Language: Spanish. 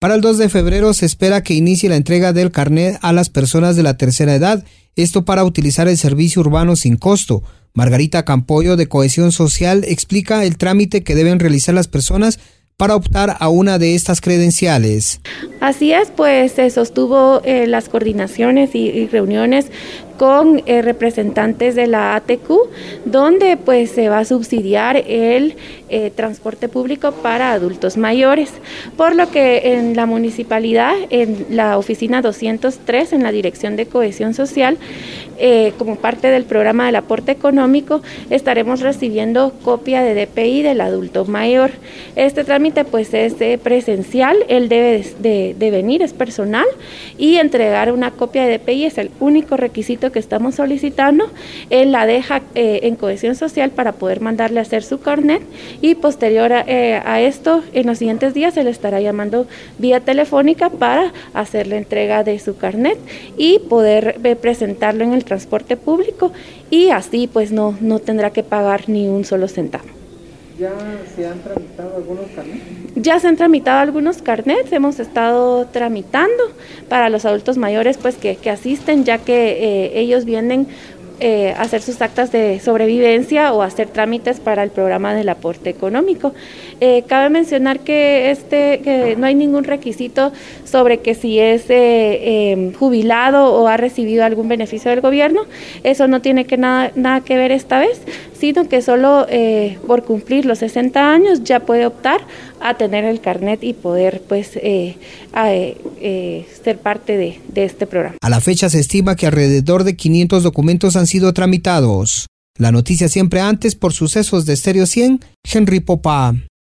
Para el 2 de febrero se espera que inicie la entrega del carnet a las personas de la tercera edad, esto para utilizar el servicio urbano sin costo. Margarita Campoyo de Cohesión Social explica el trámite que deben realizar las personas para optar a una de estas credenciales. Así es, pues se sostuvo eh, las coordinaciones y, reuniones con eh, representantes de la ATQ, donde pues se va a subsidiar el eh, transporte público para adultos mayores, por lo que en la municipalidad, en la oficina 203, en la Dirección de Cohesión Social, como parte del programa del aporte económico, estaremos recibiendo copia de DPI del adulto mayor. Este trámite pues es presencial, él debe de venir, es personal, y entregar una copia de DPI es el único requisito que estamos solicitando. Él la deja eh, en cohesión social para poder mandarle a hacer su carnet y posterior a, eh, a, esto, en los siguientes días se le estará llamando vía telefónica para hacer la entrega de su carnet y poder eh, presentarlo en el transporte público y así pues no, no tendrá que pagar ni un solo centavo. ¿Ya se han tramitado algunos carnets? Ya se han tramitado algunos carnets, hemos estado tramitando para los adultos mayores pues que, asisten, ya que eh, ellos vienen eh, hacer sus actas de sobrevivencia o hacer trámites para el programa del aporte económico. Eh, cabe mencionar que este que no hay ningún requisito sobre que si es eh, em, jubilado o ha recibido algún beneficio del gobierno. Eso no tiene que nada, nada que ver esta vez, sino que solo por cumplir los 60 años ya puede optar a tener el carnet y poder pues ser parte de, de este programa. A la fecha se estima que alrededor de 500 documentos han sido tramitados. La noticia siempre antes por sucesos de Stereo 100, Henry Popa.